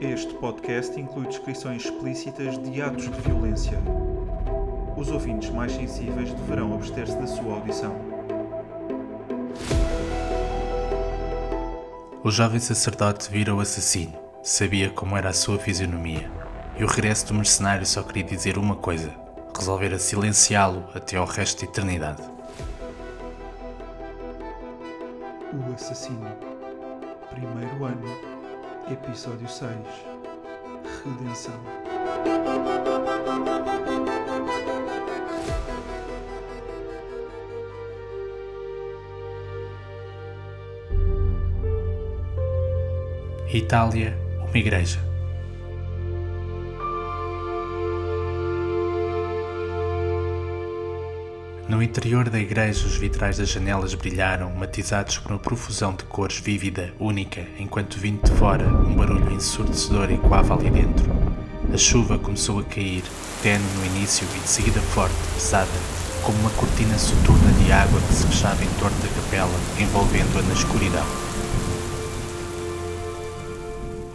Este podcast inclui descrições explícitas de atos de violência. Os ouvintes mais sensíveis deverão abster-se da sua audição. O jovem sacerdote vira o assassino, sabia como era a sua fisionomia, e o regresso do mercenário só queria dizer uma coisa: resolver a silenciá-lo até ao resto da eternidade. O Assassino. Primeiro ano. Episódio 6. Redenção. Itália, uma igreja. No interior da igreja, os vitrais das janelas brilharam, matizados por uma profusão de cores vívida, única, enquanto vindo de fora, um barulho ensurdecedor ecoava ali dentro. A chuva começou a cair, tenue no início e de seguida forte, pesada, como uma cortina soturna de água que se fechava em torno da capela, envolvendo-a na escuridão.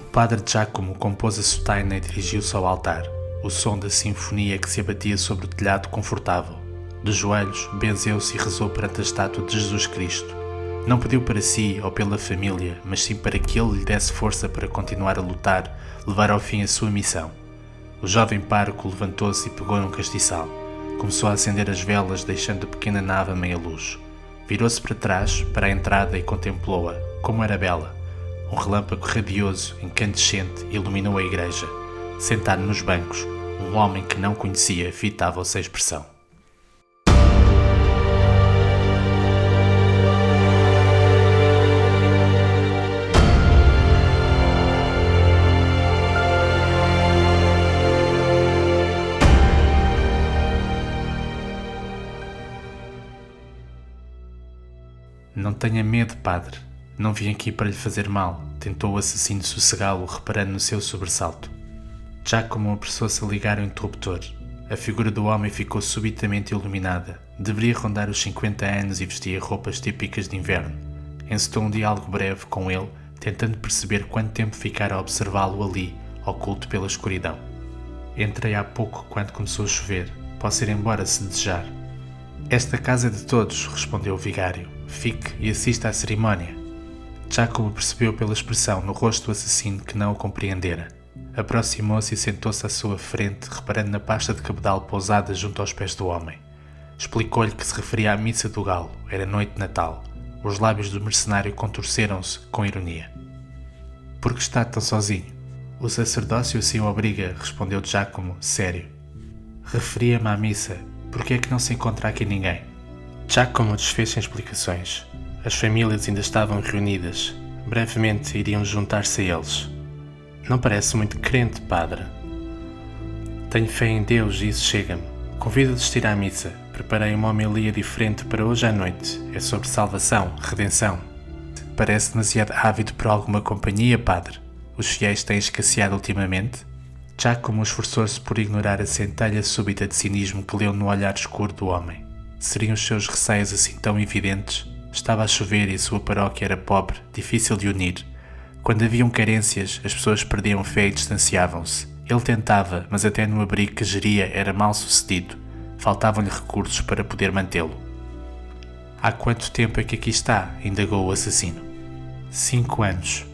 O padre Giacomo compôs a sotaina e dirigiu-se ao altar. O som da sinfonia que se abatia sobre o telhado confortável. De joelhos, benzeu-se e rezou perante a estátua de Jesus Cristo. Não pediu para si ou pela família, mas sim para que ele lhe desse força para continuar a lutar, levar ao fim a sua missão. O jovem pároco levantou-se e pegou num castiçal. Começou a acender as velas, deixando a pequena nave a meia luz. Virou-se para trás, para a entrada, e contemplou-a, como era bela. Um relâmpago radioso, incandescente, iluminou a igreja. Sentado nos bancos, um homem que não conhecia fitava-se a expressão. Não tenha medo, padre. Não vim aqui para lhe fazer mal, tentou o assassino sossegá-lo, reparando no seu sobressalto. Giacomo apressou-se a ligar o interruptor. A figura do homem ficou subitamente iluminada. Deveria rondar os 50 anos e vestia roupas típicas de inverno. Encetou um diálogo breve com ele, tentando perceber quanto tempo ficara a observá-lo ali, oculto pela escuridão. Entrei há pouco quando começou a chover. Posso ir embora se desejar. Esta casa é de todos, respondeu o vigário. Fique e assista à cerimónia. Giacomo percebeu pela expressão no rosto do assassino que não o compreendera. Aproximou-se e sentou-se à sua frente, reparando na pasta de cabedal pousada junto aos pés do homem. Explicou-lhe que se referia à missa do galo, era noite de Natal. Os lábios do mercenário contorceram-se com ironia. Por que está tão sozinho? O sacerdócio assim o obriga, respondeu Giacomo, sério. Referia-me à missa. Por que é que não se encontra aqui ninguém? Giacomo desfez em explicações. As famílias ainda estavam reunidas. Brevemente iriam juntar-se a eles. Não parece muito crente, padre. Tenho fé em Deus e isso chega-me. Convido a assistir à missa. Preparei uma homilia diferente para hoje à noite. É sobre salvação, redenção. Parece demasiado ávido por alguma companhia, padre. Os fiéis têm escasseado ultimamente. Giacomo esforçou-se por ignorar a centelha súbita de cinismo que leu no olhar escuro do homem. Seriam os seus receios assim tão evidentes? Estava a chover e a sua paróquia era pobre, difícil de unir. Quando haviam carências, as pessoas perdiam fé e distanciavam-se. Ele tentava, mas até no abrigo que geria era mal sucedido. Faltavam-lhe recursos para poder mantê-lo. Há quanto tempo é que aqui está? indagou o assassino. Cinco anos.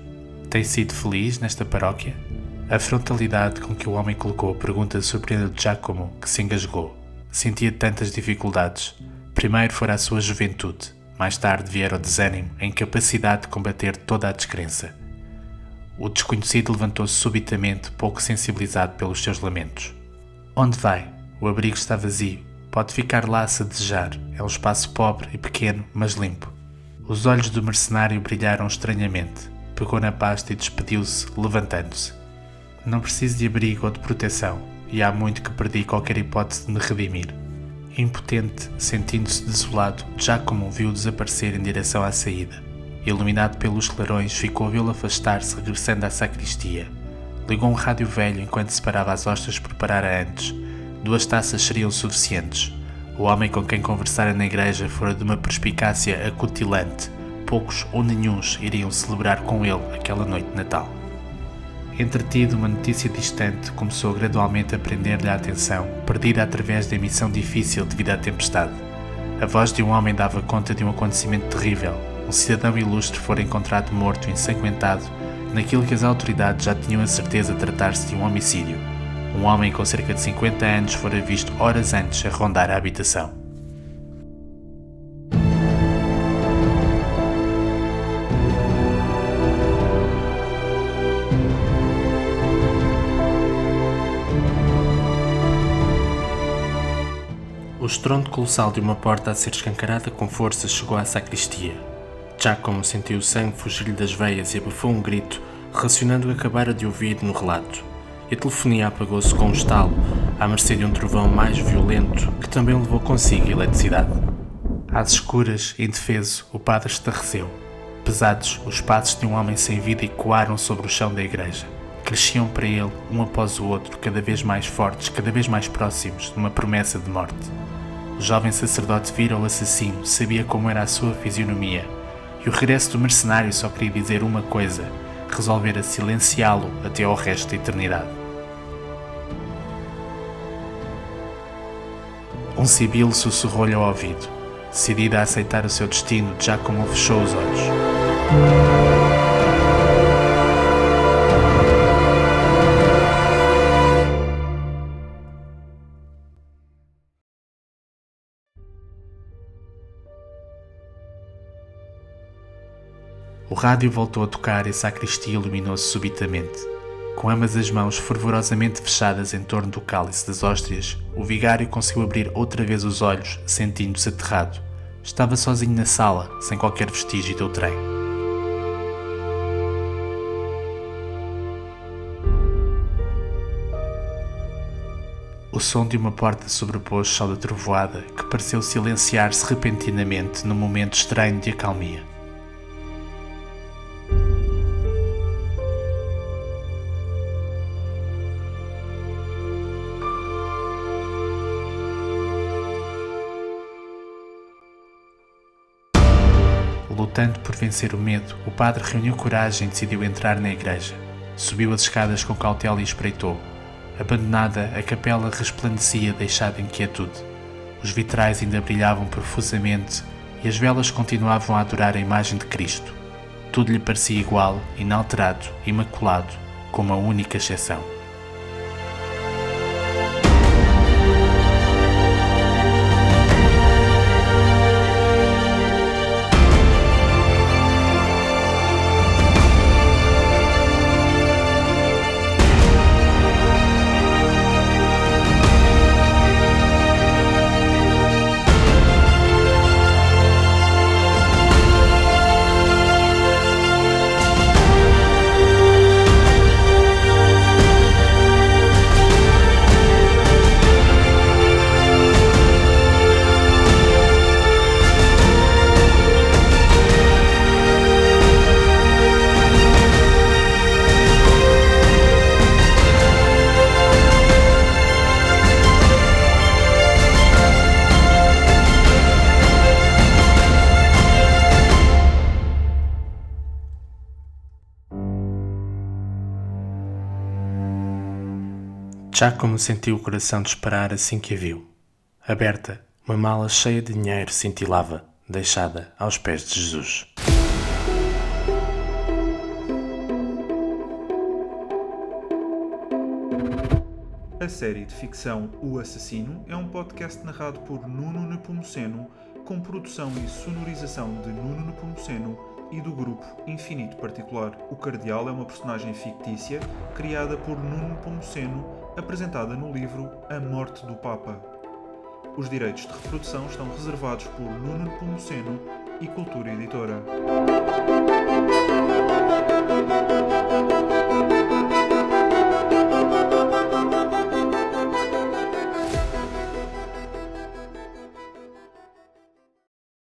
Tem sido feliz nesta paróquia? A frontalidade com que o homem colocou a pergunta surpreendeu Giacomo, que se engasgou. Sentia tantas dificuldades. Primeiro fora a sua juventude, mais tarde viera o desânimo, a incapacidade de combater toda a descrença. O desconhecido levantou-se subitamente, pouco sensibilizado pelos seus lamentos. Onde vai? O abrigo está vazio. Pode ficar lá se desejar. É um espaço pobre e pequeno, mas limpo. Os olhos do mercenário brilharam estranhamente. Pegou na pasta e despediu-se, levantando-se. Não preciso de abrigo ou de proteção, e há muito que perdi qualquer hipótese de me redimir. Impotente, sentindo-se desolado, Giacomo viu desaparecer em direção à saída. Iluminado pelos clarões, ficou a vê-lo afastar-se, regressando à sacristia. Ligou um rádio velho enquanto separava as hostas que preparara antes. Duas taças seriam suficientes. O homem com quem conversara na igreja fora de uma perspicácia acutilante. Poucos ou nenhuns iriam celebrar com ele aquela noite de Natal. Entretido, uma notícia distante começou gradualmente a prender-lhe a atenção, perdida através da emissão difícil devido à tempestade. A voz de um homem dava conta de um acontecimento terrível. Um cidadão ilustre fora encontrado morto, ensanguentado, naquilo que as autoridades já tinham a certeza tratar-se de um homicídio. Um homem com cerca de 50 anos fora visto horas antes a rondar a habitação. Estrondo colossal de uma porta a ser escancarada com força chegou à sacristia. Giacomo sentiu o sangue fugir-lhe das veias e abafou um grito, relacionando o que acabara de ouvir no relato. E a telefonia apagou-se com um estalo, à mercê de um trovão mais violento que também levou consigo a eletricidade. Às escuras, indefeso, o padre estarreceu. Pesados, os passos de um homem sem vida ecoaram sobre o chão da igreja. Cresciam para ele, um após o outro, cada vez mais fortes, cada vez mais próximos, numa promessa de morte. O jovem sacerdote vira o assassino, sabia como era a sua fisionomia, e o regresso do mercenário só queria dizer uma coisa: resolvera silenciá-lo até ao resto da eternidade. Um sibilo sussurrou-lhe ao ouvido. Decidida a aceitar o seu destino, já como fechou os olhos. O rádio voltou a tocar e a sacristia iluminou-se subitamente. Com ambas as mãos fervorosamente fechadas em torno do cálice das hóstias, o vigário conseguiu abrir outra vez os olhos, sentindo-se aterrado. Estava sozinho na sala, sem qualquer vestígio do trem. O som de uma porta sobrepôs-se ao da trovoada, que pareceu silenciar-se repentinamente num momento estranho de acalmia. Lutando por vencer o medo, o padre reuniu coragem e decidiu entrar na igreja. Subiu as escadas com cautela e espreitou. Abandonada, a capela resplandecia, deixada em quietude. Os vitrais ainda brilhavam profusamente e as velas continuavam a adorar a imagem de Cristo. Tudo lhe parecia igual, inalterado, imaculado, com uma única exceção. Giacomo sentiu o coração disparar assim que a viu. Aberta, uma mala cheia de dinheiro cintilava, deixada aos pés de Jesus. A série de ficção O Assassino é um podcast narrado por Nuno Nepomuceno, com produção e sonorização de Nuno Nepomuceno e do grupo Infinito Particular. O Cardeal é uma personagem fictícia criada por Nuno Pomoceno, apresentada no livro A Morte do Papa. Os direitos de reprodução estão reservados por Nuno Pomoceno e Cultura Editora.